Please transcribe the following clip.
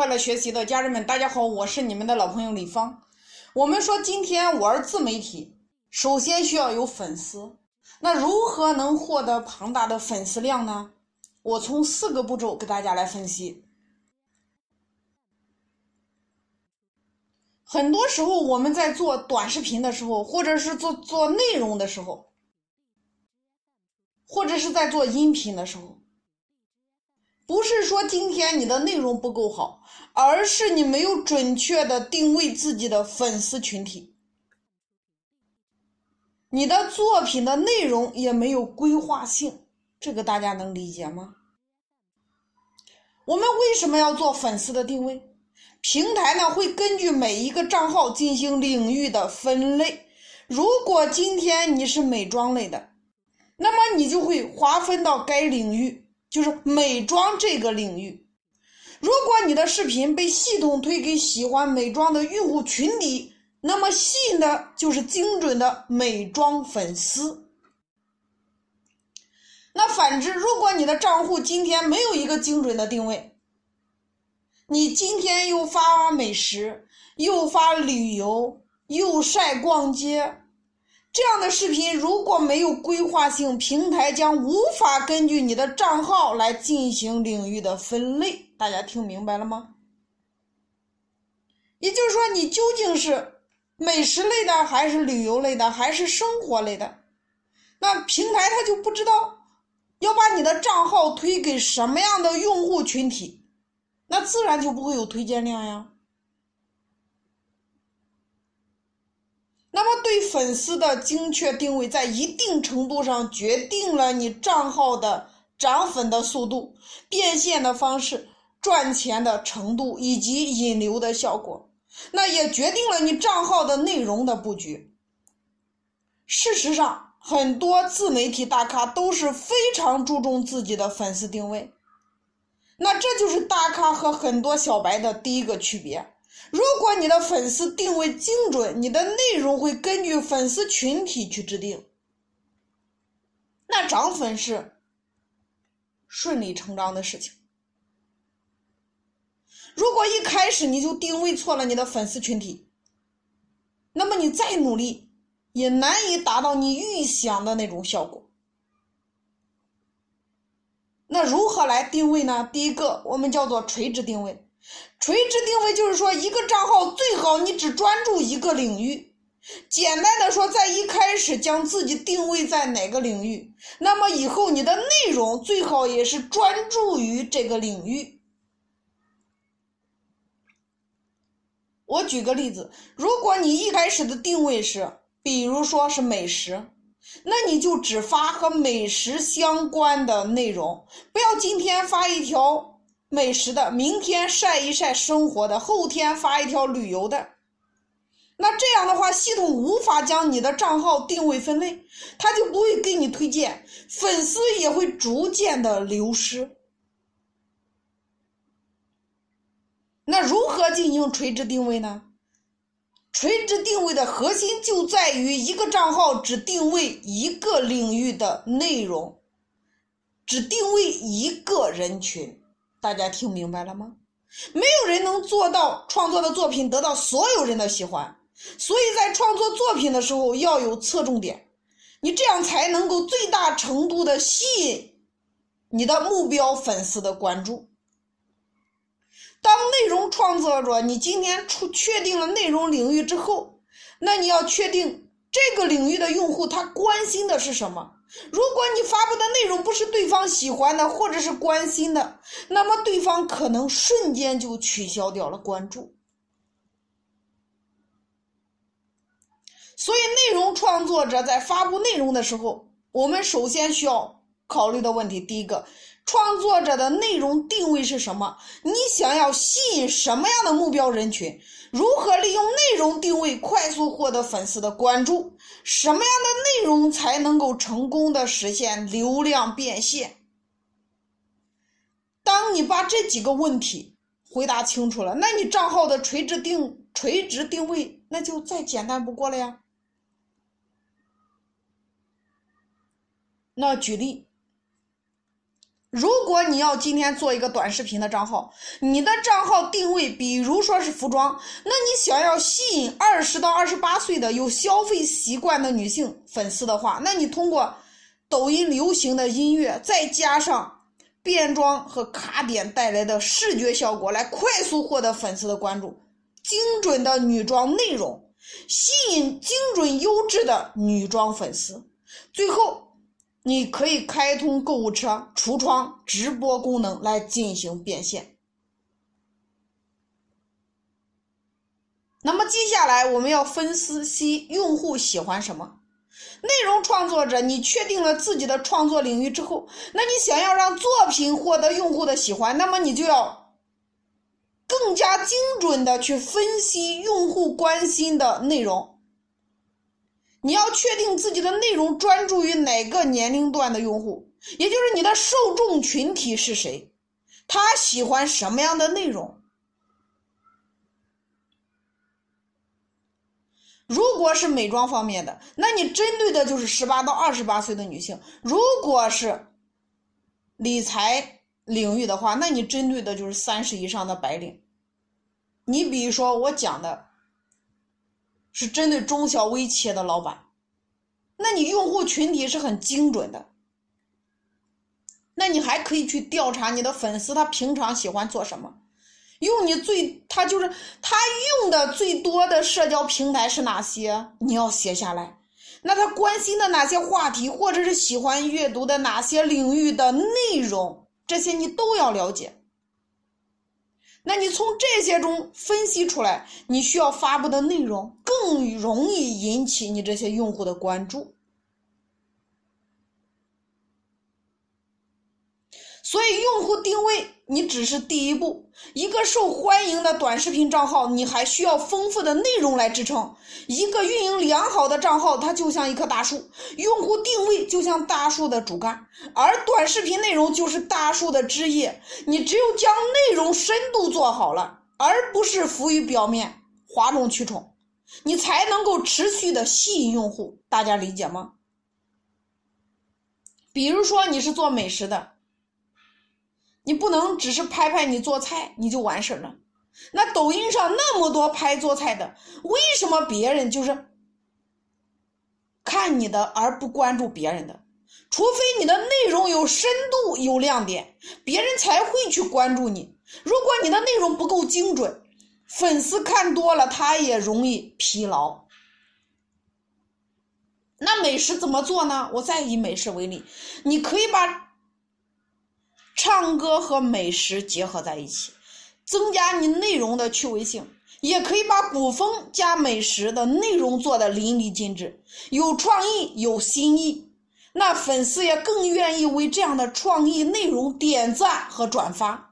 快乐学习的家人们，大家好，我是你们的老朋友李芳。我们说今天玩自媒体，首先需要有粉丝。那如何能获得庞大的粉丝量呢？我从四个步骤给大家来分析。很多时候我们在做短视频的时候，或者是做做内容的时候，或者是在做音频的时候。不是说今天你的内容不够好，而是你没有准确的定位自己的粉丝群体，你的作品的内容也没有规划性，这个大家能理解吗？我们为什么要做粉丝的定位？平台呢会根据每一个账号进行领域的分类，如果今天你是美妆类的，那么你就会划分到该领域。就是美妆这个领域，如果你的视频被系统推给喜欢美妆的用户群体，那么吸引的就是精准的美妆粉丝。那反之，如果你的账户今天没有一个精准的定位，你今天又发美食，又发旅游，又晒逛街。这样的视频如果没有规划性，平台将无法根据你的账号来进行领域的分类。大家听明白了吗？也就是说，你究竟是美食类的，还是旅游类的，还是生活类的？那平台它就不知道要把你的账号推给什么样的用户群体，那自然就不会有推荐量呀。那么，对粉丝的精确定位，在一定程度上决定了你账号的涨粉的速度、变现的方式、赚钱的程度以及引流的效果。那也决定了你账号的内容的布局。事实上，很多自媒体大咖都是非常注重自己的粉丝定位。那这就是大咖和很多小白的第一个区别。如果你的粉丝定位精准，你的内容会根据粉丝群体去制定，那涨粉是顺理成章的事情。如果一开始你就定位错了你的粉丝群体，那么你再努力也难以达到你预想的那种效果。那如何来定位呢？第一个，我们叫做垂直定位。垂直定位就是说，一个账号最好你只专注一个领域。简单的说，在一开始将自己定位在哪个领域，那么以后你的内容最好也是专注于这个领域。我举个例子，如果你一开始的定位是，比如说是美食，那你就只发和美食相关的内容，不要今天发一条。美食的，明天晒一晒生活的，后天发一条旅游的。那这样的话，系统无法将你的账号定位分类，他就不会给你推荐，粉丝也会逐渐的流失。那如何进行垂直定位呢？垂直定位的核心就在于一个账号只定位一个领域的内容，只定位一个人群。大家听明白了吗？没有人能做到创作的作品得到所有人的喜欢，所以在创作作品的时候要有侧重点，你这样才能够最大程度的吸引你的目标粉丝的关注。当内容创作者，你今天出确定了内容领域之后，那你要确定这个领域的用户他关心的是什么。如果你发布的内容不是对方喜欢的或者是关心的，那么对方可能瞬间就取消掉了关注。所以，内容创作者在发布内容的时候，我们首先需要考虑的问题，第一个。创作者的内容定位是什么？你想要吸引什么样的目标人群？如何利用内容定位快速获得粉丝的关注？什么样的内容才能够成功的实现流量变现？当你把这几个问题回答清楚了，那你账号的垂直定垂直定位那就再简单不过了呀。那举例。如果你要今天做一个短视频的账号，你的账号定位，比如说是服装，那你想要吸引二十到二十八岁的有消费习惯的女性粉丝的话，那你通过抖音流行的音乐，再加上变装和卡点带来的视觉效果，来快速获得粉丝的关注，精准的女装内容，吸引精准优质的女装粉丝，最后。你可以开通购物车、橱窗、直播功能来进行变现。那么接下来我们要分析用户喜欢什么。内容创作者，你确定了自己的创作领域之后，那你想要让作品获得用户的喜欢，那么你就要更加精准的去分析用户关心的内容。你要确定自己的内容专注于哪个年龄段的用户，也就是你的受众群体是谁，他喜欢什么样的内容。如果是美妆方面的，那你针对的就是十八到二十八岁的女性；如果是理财领域的话，那你针对的就是三十以上的白领。你比如说我讲的。是针对中小微企业的老板，那你用户群体是很精准的。那你还可以去调查你的粉丝，他平常喜欢做什么？用你最他就是他用的最多的社交平台是哪些？你要写下来。那他关心的哪些话题，或者是喜欢阅读的哪些领域的内容，这些你都要了解。那你从这些中分析出来，你需要发布的内容更容易引起你这些用户的关注。所以，用户定位你只是第一步。一个受欢迎的短视频账号，你还需要丰富的内容来支撑。一个运营良好的账号，它就像一棵大树，用户定位就像大树的主干，而短视频内容就是大树的枝叶。你只有将内容深度做好了，而不是浮于表面、哗众取宠，你才能够持续的吸引用户。大家理解吗？比如说，你是做美食的。你不能只是拍拍你做菜你就完事儿了。那抖音上那么多拍做菜的，为什么别人就是看你的而不关注别人的？除非你的内容有深度、有亮点，别人才会去关注你。如果你的内容不够精准，粉丝看多了他也容易疲劳。那美食怎么做呢？我再以美食为例，你可以把。唱歌和美食结合在一起，增加你内容的趣味性，也可以把古风加美食的内容做得淋漓尽致，有创意有新意，那粉丝也更愿意为这样的创意内容点赞和转发。